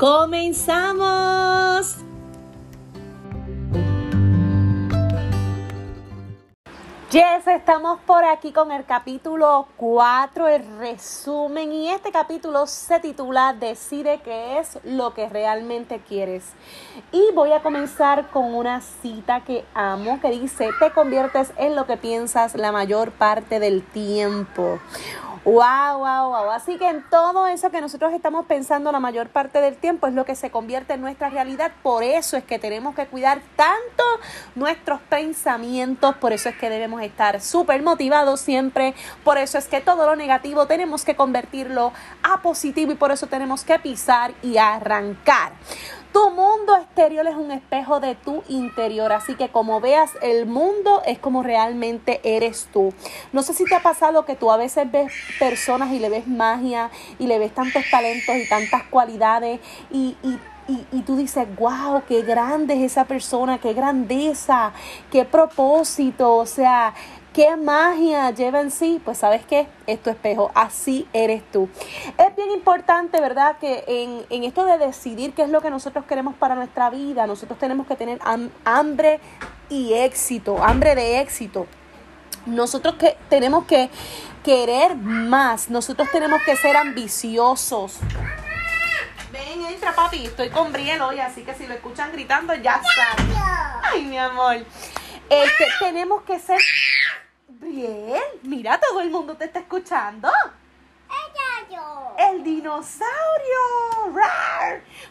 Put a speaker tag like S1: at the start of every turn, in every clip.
S1: ¡Comenzamos! Yes, estamos por aquí con el capítulo 4, el resumen, y este capítulo se titula Decide qué es lo que realmente quieres. Y voy a comenzar con una cita que amo que dice, te conviertes en lo que piensas la mayor parte del tiempo. Wow, wow, wow. Así que en todo eso que nosotros estamos pensando la mayor parte del tiempo es lo que se convierte en nuestra realidad. Por eso es que tenemos que cuidar tanto nuestros pensamientos, por eso es que debemos estar súper motivados siempre, por eso es que todo lo negativo tenemos que convertirlo a positivo y por eso tenemos que pisar y arrancar. Tu mundo exterior es un espejo de tu interior, así que como veas el mundo es como realmente eres tú. No sé si te ha pasado que tú a veces ves personas y le ves magia y le ves tantos talentos y tantas cualidades y, y tú dices, wow, qué grande es esa persona, qué grandeza, qué propósito, o sea, ¿Qué magia lleva en sí? Pues sabes qué, es tu espejo, así eres tú. Es bien importante, ¿verdad? Que en, en, esto de decidir qué es lo que nosotros queremos para nuestra vida, nosotros tenemos que tener hambre y éxito, hambre de éxito. Nosotros que tenemos que querer más, nosotros tenemos que ser ambiciosos. Ven, entra papi, estoy con Briel hoy, así que si lo escuchan gritando ya saben. Ay, mi amor. Este, tenemos que ser Bien, mira, todo el mundo te está escuchando. El dinosaurio.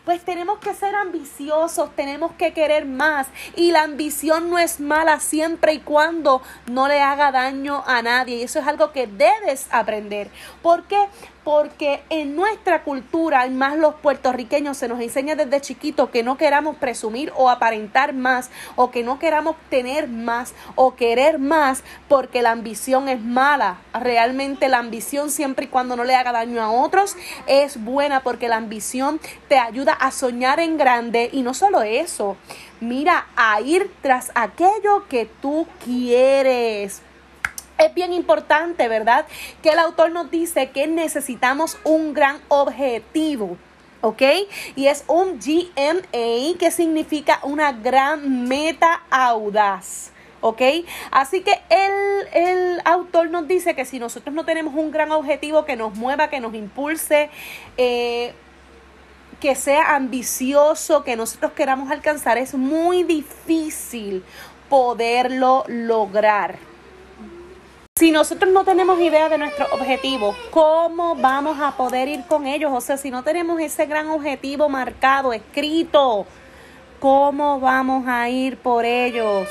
S1: Pues tenemos que ser ambiciosos, tenemos que querer más. Y la ambición no es mala siempre y cuando no le haga daño a nadie. Y eso es algo que debes aprender. ¿Por qué? Porque en nuestra cultura, y más los puertorriqueños, se nos enseña desde chiquito que no queramos presumir o aparentar más, o que no queramos tener más o querer más, porque la ambición es mala. Realmente la ambición, siempre y cuando no le haga daño a otros, es buena porque la ambición te ayuda a soñar en grande y no solo eso, mira, a ir tras aquello que tú quieres es bien importante, ¿verdad? Que el autor nos dice que necesitamos un gran objetivo. ¿ok? Y es un GMA que significa una gran meta audaz. ¿ok? Así que el, el, autor nos dice que si nosotros no tenemos un gran objetivo que nos mueva, que nos impulse, eh, que sea ambicioso, que nosotros queramos alcanzar, es muy difícil poderlo lograr. Si nosotros no tenemos idea de nuestro objetivo, ¿cómo vamos a poder ir con ellos? O sea, si no tenemos ese gran objetivo marcado, escrito, ¿cómo vamos a ir por ellos?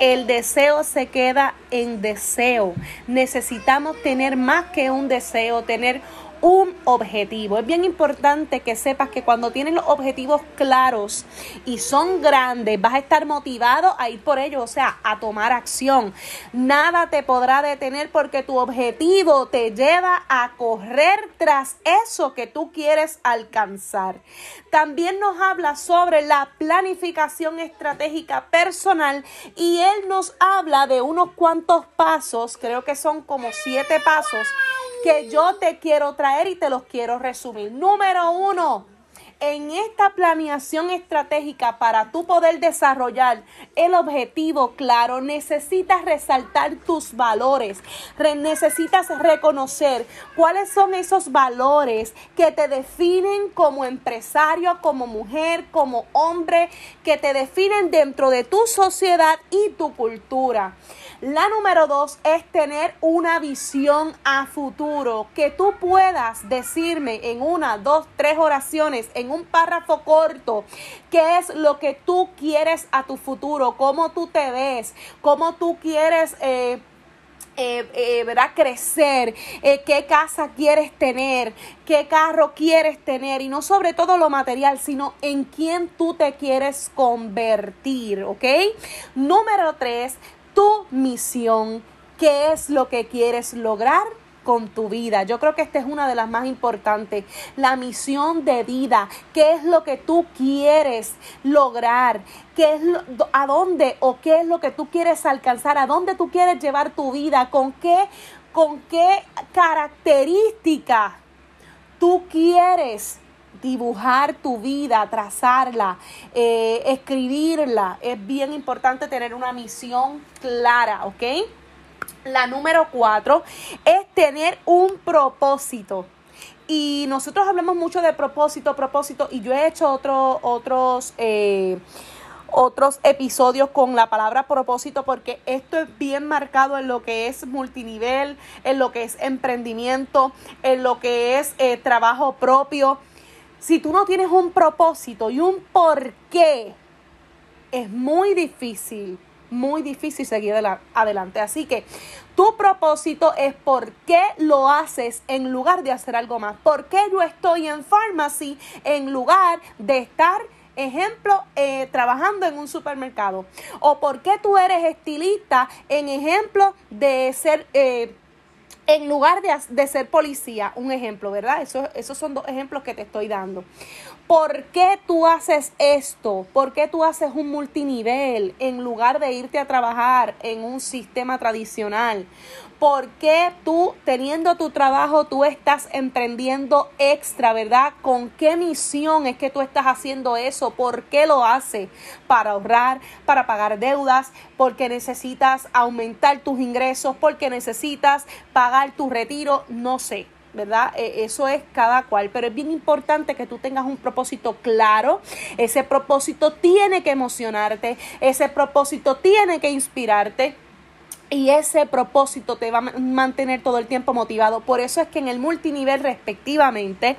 S1: El deseo se queda en deseo. Necesitamos tener más que un deseo, tener un objetivo. Es bien importante que sepas que cuando tienes los objetivos claros y son grandes, vas a estar motivado a ir por ellos, o sea, a tomar acción. Nada te podrá detener porque tu objetivo te lleva a correr tras eso que tú quieres alcanzar. También nos habla sobre la planificación estratégica personal y él nos habla de unos cuantos pasos, creo que son como siete pasos que yo te quiero traer y te los quiero resumir. Número uno, en esta planeación estratégica para tú poder desarrollar el objetivo claro, necesitas resaltar tus valores, necesitas reconocer cuáles son esos valores que te definen como empresario, como mujer, como hombre, que te definen dentro de tu sociedad y tu cultura. La número dos es tener una visión a futuro, que tú puedas decirme en una, dos, tres oraciones, en un párrafo corto, qué es lo que tú quieres a tu futuro, cómo tú te ves, cómo tú quieres... Eh, eh, eh, ¿verdad? crecer, eh, qué casa quieres tener, qué carro quieres tener y no sobre todo lo material, sino en quién tú te quieres convertir, ¿ok? Número tres, tu misión, qué es lo que quieres lograr con tu vida. Yo creo que esta es una de las más importantes. La misión de vida. ¿Qué es lo que tú quieres lograr? ¿Qué es a dónde o qué es lo que tú quieres alcanzar? ¿A dónde tú quieres llevar tu vida? ¿Con qué, con qué características tú quieres dibujar tu vida, trazarla, eh, escribirla. Es bien importante tener una misión clara, ¿ok? La número cuatro es tener un propósito. Y nosotros hablamos mucho de propósito, propósito, y yo he hecho otro, otros, eh, otros episodios con la palabra propósito porque esto es bien marcado en lo que es multinivel, en lo que es emprendimiento, en lo que es eh, trabajo propio. Si tú no tienes un propósito y un por qué, es muy difícil muy difícil seguir adelante. Así que tu propósito es por qué lo haces en lugar de hacer algo más. ¿Por qué yo estoy en pharmacy en lugar de estar ejemplo, eh, trabajando en un supermercado. O por qué tú eres estilista en ejemplo de ser, eh, en lugar de, de, ser policía. Un ejemplo, ¿verdad? Eso, esos son dos ejemplos que te estoy dando. ¿Por qué tú haces esto? ¿Por qué tú haces un multinivel en lugar de irte a trabajar en un sistema tradicional? ¿Por qué tú, teniendo tu trabajo, tú estás emprendiendo extra, verdad? ¿Con qué misión es que tú estás haciendo eso? ¿Por qué lo haces? Para ahorrar, para pagar deudas, porque necesitas aumentar tus ingresos, porque necesitas pagar tu retiro, no sé. ¿Verdad? E, eso es cada cual, pero es bien importante que tú tengas un propósito claro. Ese propósito tiene que emocionarte, ese propósito tiene que inspirarte. Y ese propósito te va a mantener todo el tiempo motivado. Por eso es que en el multinivel respectivamente,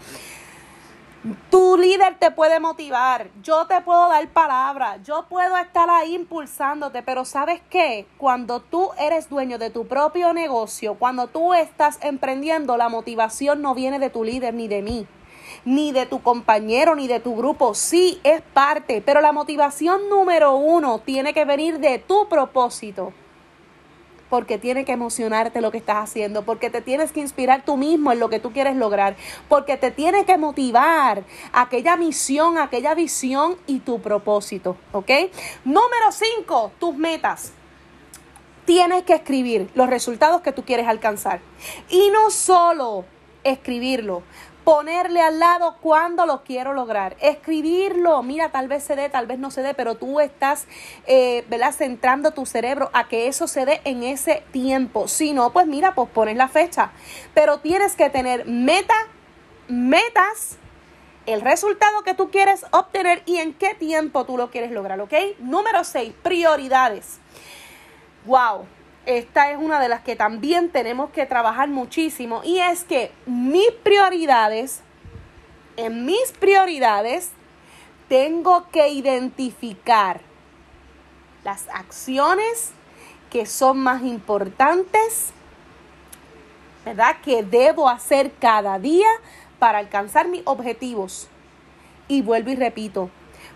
S1: tu líder te puede motivar, yo te puedo dar palabra, yo puedo estar ahí impulsándote, pero ¿sabes qué? Cuando tú eres dueño de tu propio negocio, cuando tú estás emprendiendo, la motivación no viene de tu líder ni de mí ni de tu compañero, ni de tu grupo. Sí, es parte, pero la motivación número uno tiene que venir de tu propósito porque tiene que emocionarte lo que estás haciendo, porque te tienes que inspirar tú mismo en lo que tú quieres lograr, porque te tiene que motivar aquella misión, aquella visión y tu propósito, ¿ok? Número 5, tus metas. Tienes que escribir los resultados que tú quieres alcanzar. Y no solo escribirlo, ponerle al lado cuando lo quiero lograr, escribirlo, mira, tal vez se dé, tal vez no se dé, pero tú estás, eh, ¿verdad? Centrando tu cerebro a que eso se dé en ese tiempo. Si no, pues mira, pues pones la fecha, pero tienes que tener meta, metas, el resultado que tú quieres obtener y en qué tiempo tú lo quieres lograr, ¿ok? Número 6, prioridades. Wow, esta es una de las que también tenemos que trabajar muchísimo y es que mis prioridades, en mis prioridades, tengo que identificar las acciones que son más importantes, ¿verdad? Que debo hacer cada día para alcanzar mis objetivos. Y vuelvo y repito,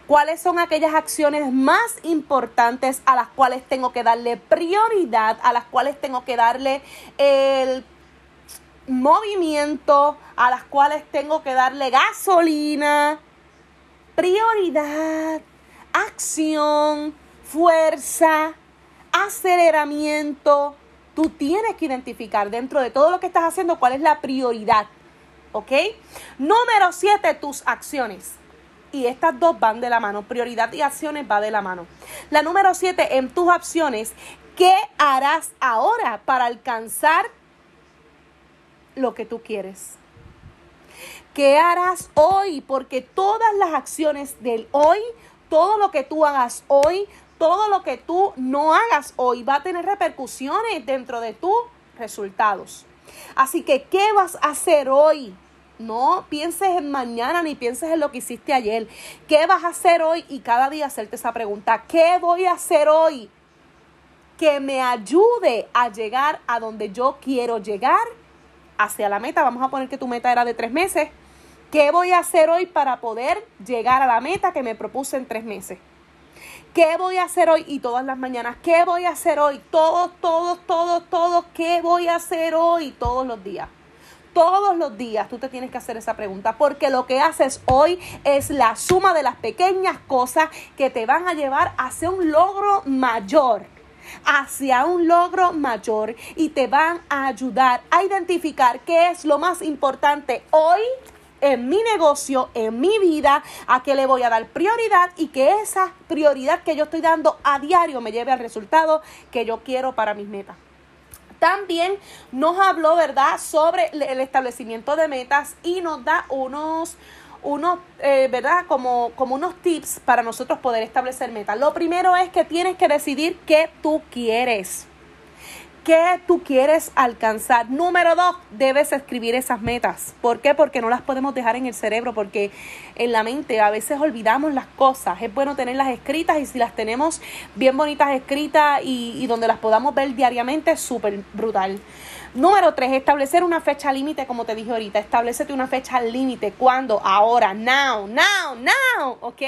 S1: cuáles son aquellas acciones más importantes a las cuales tengo que darle prioridad, a las cuales tengo que darle el movimiento, a las cuales tengo que darle gasolina, prioridad, acción, fuerza, aceleramiento. Tú tienes que identificar dentro de todo lo que estás haciendo cuál es la prioridad. ¿Ok? Número siete, tus acciones y estas dos van de la mano. Prioridad y acciones va de la mano. La número siete, en tus acciones, ¿qué harás ahora para alcanzar lo que tú quieres? ¿Qué harás hoy? Porque todas las acciones del hoy, todo lo que tú hagas hoy, todo lo que tú no hagas hoy va a tener repercusiones dentro de tus resultados. Así que, ¿qué vas a hacer hoy? No pienses en mañana ni pienses en lo que hiciste ayer. ¿Qué vas a hacer hoy? Y cada día hacerte esa pregunta. ¿Qué voy a hacer hoy que me ayude a llegar a donde yo quiero llegar hacia la meta. Vamos a poner que tu meta era de tres meses. ¿Qué voy a hacer hoy para poder llegar a la meta que me propuse en tres meses? ¿Qué voy a hacer hoy? Y todas las mañanas, ¿qué voy a hacer hoy? Todos, todos, todos, todos, ¿qué voy a hacer hoy? Todos los días. Todos los días tú te tienes que hacer esa pregunta porque lo que haces hoy es la suma de las pequeñas cosas que te van a llevar hacia un logro mayor hacia un logro mayor y te van a ayudar a identificar qué es lo más importante hoy en mi negocio, en mi vida, a qué le voy a dar prioridad y que esa prioridad que yo estoy dando a diario me lleve al resultado que yo quiero para mis metas. También nos habló, ¿verdad?, sobre el establecimiento de metas y nos da unos unos, eh, ¿verdad? Como, como unos tips para nosotros poder establecer metas. Lo primero es que tienes que decidir qué tú quieres. ¿Qué tú quieres alcanzar? Número dos, debes escribir esas metas. ¿Por qué? Porque no las podemos dejar en el cerebro, porque en la mente a veces olvidamos las cosas. Es bueno tenerlas escritas y si las tenemos bien bonitas escritas y, donde las podamos ver diariamente, es súper brutal. Número tres, establecer una fecha límite, como te dije ahorita. Establecete una fecha límite. ¿Cuándo? Ahora, now, now, now, ¿ok?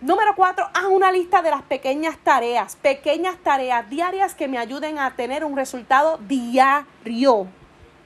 S1: Número cuatro, haz una lista de las pequeñas tareas, pequeñas tareas diarias que me ayuden a tener un resultado diario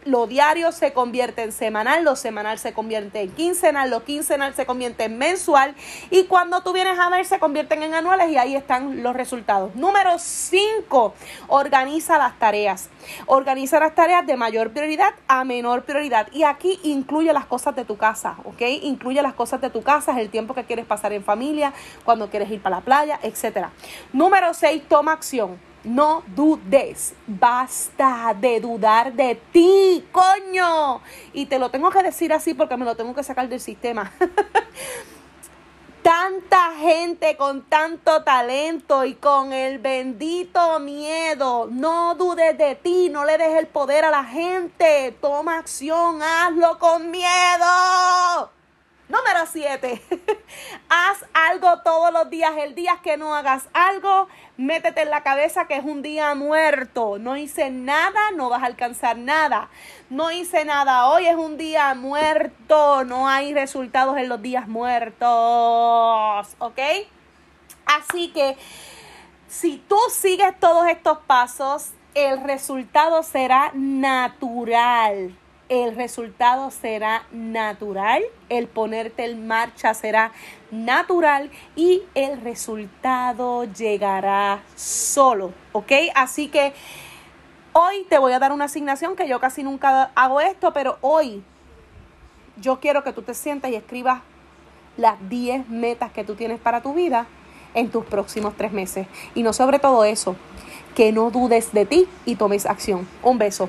S1: lo diario se convierte en semanal, lo semanal se convierte en quincenal, lo quincenal se convierte en mensual y cuando tú vienes a ver se convierten en anuales y ahí están los resultados. Número 5, organiza las tareas. Organiza las tareas de mayor prioridad a menor prioridad y aquí incluye las cosas de tu casa, ¿ok? Incluye las cosas de tu casa, el tiempo que quieres pasar en familia, cuando quieres ir para la playa, etc. Número 6, toma acción. No dudes. Basta de dudar de ti, coño. Y te lo tengo que decir así porque me lo tengo que sacar del sistema. Tanta gente con tanto talento y con el bendito miedo. No dudes de ti, no le des el poder a la gente. Toma acción, hazlo con miedo. Número 7. Haz algo todos los días. El día que no hagas algo, métete en la cabeza que es un día muerto. No hice nada, no vas a alcanzar nada. No hice nada, hoy es un día muerto. No hay resultados en los días muertos. ¿Ok? Así que si tú sigues todos estos pasos, el resultado será natural el resultado será natural, el ponerte en marcha será natural y el resultado llegará solo, ¿ok? Así que hoy te voy a dar una asignación que yo casi nunca hago esto, pero hoy yo quiero que tú te sientas y escribas las 10 metas que tú tienes para tu vida en tus próximos tres meses. Y no sobre todo eso, que no dudes de ti y tomes acción. Un beso.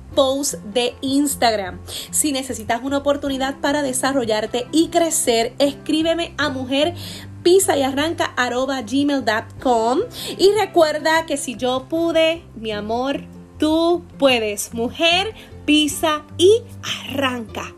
S1: post de Instagram. Si necesitas una oportunidad para desarrollarte y crecer, escríbeme a mujer pisa y arranca gmail.com y recuerda que si yo pude, mi amor, tú puedes. Mujer, pisa y arranca.